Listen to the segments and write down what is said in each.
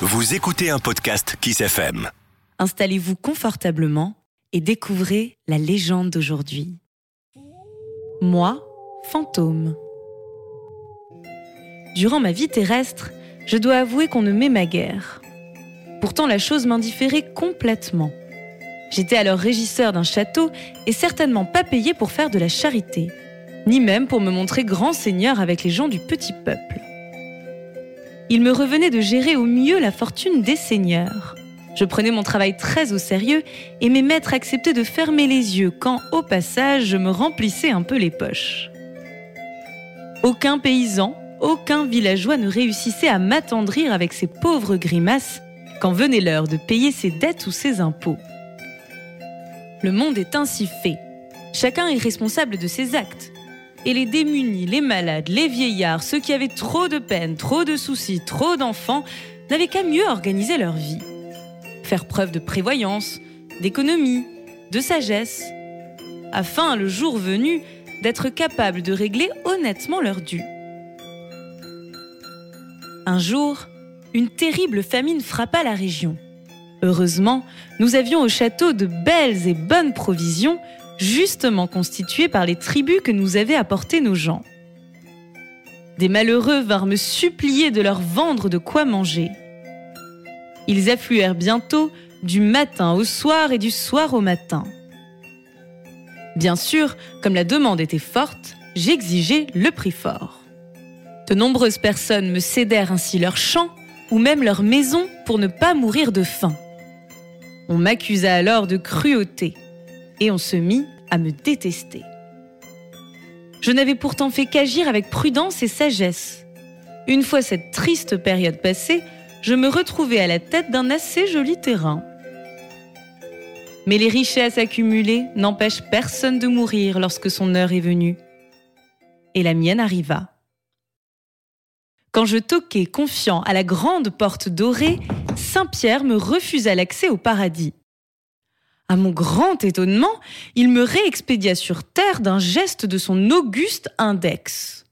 Vous écoutez un podcast Kiss FM. Installez-vous confortablement et découvrez la légende d'aujourd'hui. Moi, fantôme. Durant ma vie terrestre, je dois avouer qu'on ne m'aimait guère. Pourtant, la chose m'indifférait complètement. J'étais alors régisseur d'un château et certainement pas payé pour faire de la charité, ni même pour me montrer grand seigneur avec les gens du petit peuple. Il me revenait de gérer au mieux la fortune des seigneurs. Je prenais mon travail très au sérieux et mes maîtres acceptaient de fermer les yeux quand, au passage, je me remplissais un peu les poches. Aucun paysan, aucun villageois ne réussissait à m'attendrir avec ses pauvres grimaces quand venait l'heure de payer ses dettes ou ses impôts. Le monde est ainsi fait. Chacun est responsable de ses actes. Et les démunis, les malades, les vieillards, ceux qui avaient trop de peine, trop de soucis, trop d'enfants, n'avaient qu'à mieux organiser leur vie. Faire preuve de prévoyance, d'économie, de sagesse, afin, le jour venu, d'être capable de régler honnêtement leurs dû. Un jour, une terrible famine frappa la région. Heureusement, nous avions au château de belles et bonnes provisions, justement constituées par les tribus que nous avaient apportées nos gens. Des malheureux vinrent me supplier de leur vendre de quoi manger. Ils affluèrent bientôt du matin au soir et du soir au matin. Bien sûr, comme la demande était forte, j'exigeais le prix fort. De nombreuses personnes me cédèrent ainsi leurs champs ou même leurs maisons pour ne pas mourir de faim. On m'accusa alors de cruauté et on se mit à me détester. Je n'avais pourtant fait qu'agir avec prudence et sagesse. Une fois cette triste période passée, je me retrouvais à la tête d'un assez joli terrain. Mais les richesses accumulées n'empêchent personne de mourir lorsque son heure est venue. Et la mienne arriva. Quand je toquai confiant à la grande porte dorée, Saint-Pierre me refusa l'accès au paradis. À mon grand étonnement, il me réexpédia sur terre d'un geste de son auguste index.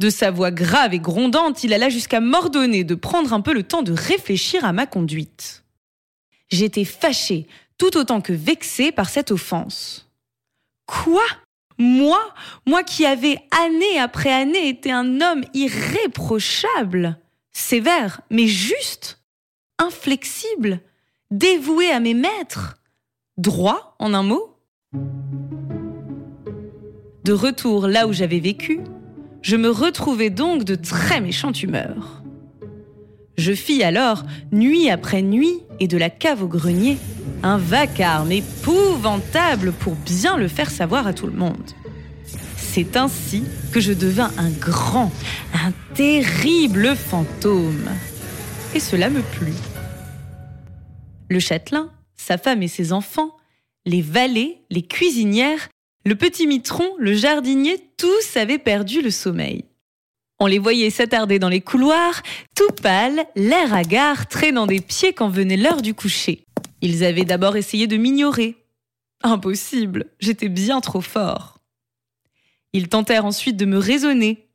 De sa voix grave et grondante, il alla jusqu'à m'ordonner de prendre un peu le temps de réfléchir à ma conduite. J'étais fâchée, tout autant que vexée par cette offense. Quoi? Moi? Moi qui avais année après année été un homme irréprochable, sévère, mais juste, inflexible, dévoué à mes maîtres, droit en un mot De retour là où j'avais vécu, je me retrouvai donc de très méchante humeur. Je fis alors, nuit après nuit, et de la cave au grenier, un vacarme épouvantable pour bien le faire savoir à tout le monde. C'est ainsi que je devins un grand, un terrible fantôme. Et cela me plut. Le châtelain, sa femme et ses enfants, les valets, les cuisinières, le petit mitron, le jardinier, tous avaient perdu le sommeil. On les voyait s'attarder dans les couloirs, tout pâles, l'air hagard, traînant des pieds quand venait l'heure du coucher. Ils avaient d'abord essayé de m'ignorer. Impossible, j'étais bien trop fort. Ils tentèrent ensuite de me raisonner.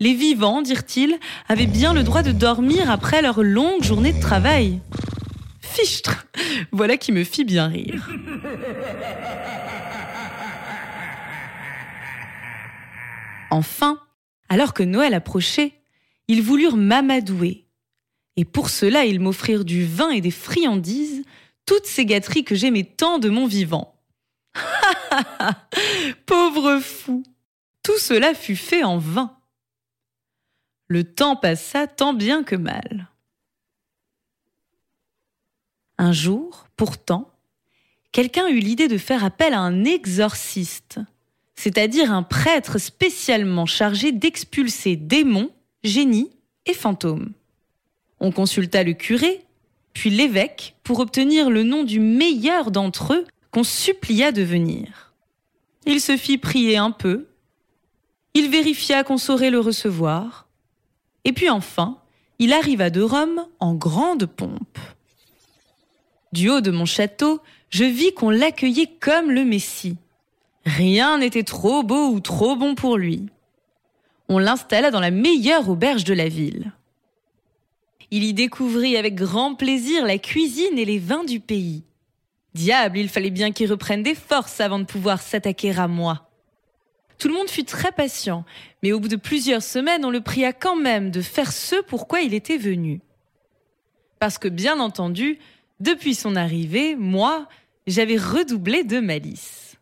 Les vivants, dirent-ils, avaient bien le droit de dormir après leur longue journée de travail. Voilà qui me fit bien rire. Enfin, alors que Noël approchait, ils voulurent m'amadouer. Et pour cela, ils m'offrirent du vin et des friandises, toutes ces gâteries que j'aimais tant de mon vivant. Pauvre fou Tout cela fut fait en vain. Le temps passa tant bien que mal. Un jour, pourtant, quelqu'un eut l'idée de faire appel à un exorciste c'est-à-dire un prêtre spécialement chargé d'expulser démons, génies et fantômes. On consulta le curé, puis l'évêque, pour obtenir le nom du meilleur d'entre eux qu'on supplia de venir. Il se fit prier un peu, il vérifia qu'on saurait le recevoir, et puis enfin, il arriva de Rome en grande pompe. Du haut de mon château, je vis qu'on l'accueillait comme le Messie. Rien n'était trop beau ou trop bon pour lui. On l'installa dans la meilleure auberge de la ville. Il y découvrit avec grand plaisir la cuisine et les vins du pays. Diable, il fallait bien qu'il reprenne des forces avant de pouvoir s'attaquer à moi. Tout le monde fut très patient, mais au bout de plusieurs semaines, on le pria quand même de faire ce pourquoi il était venu. Parce que, bien entendu, depuis son arrivée, moi, j'avais redoublé de malice.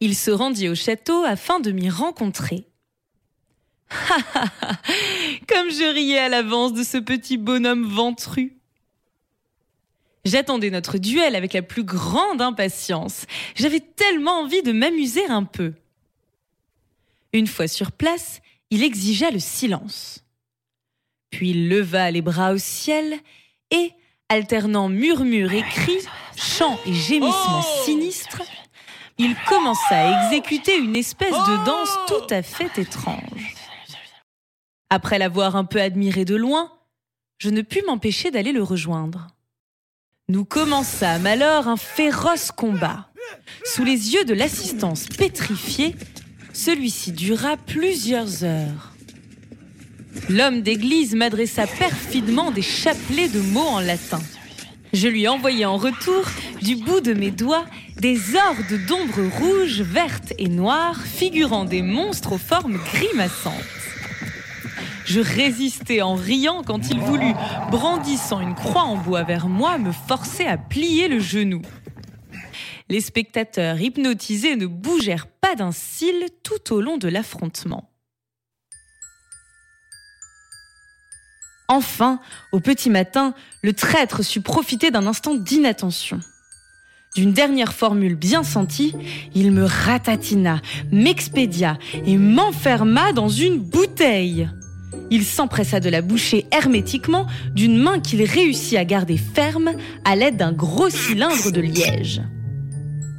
Il se rendit au château afin de m'y rencontrer. Comme je riais à l'avance de ce petit bonhomme ventru. J'attendais notre duel avec la plus grande impatience. J'avais tellement envie de m'amuser un peu. Une fois sur place, il exigea le silence. Puis il leva les bras au ciel et, alternant murmures et cris, chants et gémissements oh sinistres, il commença à exécuter une espèce de danse tout à fait étrange. Après l'avoir un peu admiré de loin, je ne pus m'empêcher d'aller le rejoindre. Nous commençâmes alors un féroce combat. Sous les yeux de l'assistance pétrifiée, celui-ci dura plusieurs heures. L'homme d'église m'adressa perfidement des chapelets de mots en latin. Je lui envoyai en retour, du bout de mes doigts, des hordes d'ombres rouges, vertes et noires, figurant des monstres aux formes grimaçantes. Je résistai en riant quand il voulut, brandissant une croix en bois vers moi, me forcer à plier le genou. Les spectateurs hypnotisés ne bougèrent pas d'un cil tout au long de l'affrontement. Enfin, au petit matin, le traître sut profiter d'un instant d'inattention. D'une dernière formule bien sentie, il me ratatina, m'expédia et m'enferma dans une bouteille. Il s'empressa de la boucher hermétiquement d'une main qu'il réussit à garder ferme à l'aide d'un gros cylindre de liège.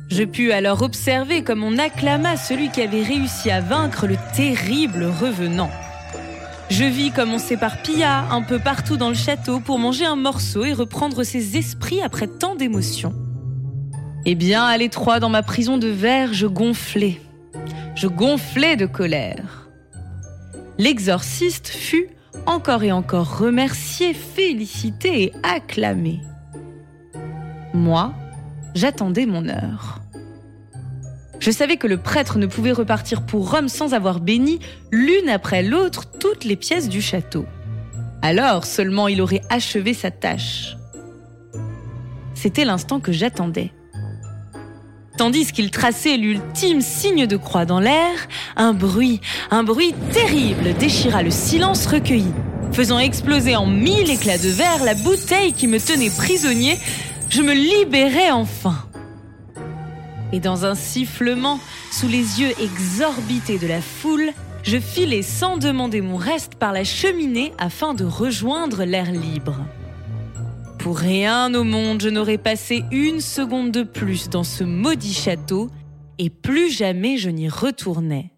Je pus alors observer comme on acclama celui qui avait réussi à vaincre le terrible revenant. Je vis comme on s'éparpilla un peu partout dans le château pour manger un morceau et reprendre ses esprits après tant d'émotions. Eh bien, à l'étroit dans ma prison de verre, je gonflais. Je gonflais de colère. L'exorciste fut encore et encore remercié, félicité et acclamé. Moi, j'attendais mon heure. Je savais que le prêtre ne pouvait repartir pour Rome sans avoir béni l'une après l'autre toutes les pièces du château. Alors seulement il aurait achevé sa tâche. C'était l'instant que j'attendais. Tandis qu'il traçait l'ultime signe de croix dans l'air, un bruit, un bruit terrible déchira le silence recueilli, faisant exploser en mille éclats de verre la bouteille qui me tenait prisonnier. Je me libérais enfin et dans un sifflement, sous les yeux exorbités de la foule, je filai sans demander mon reste par la cheminée afin de rejoindre l'air libre. Pour rien au monde je n'aurais passé une seconde de plus dans ce maudit château, et plus jamais je n'y retournais.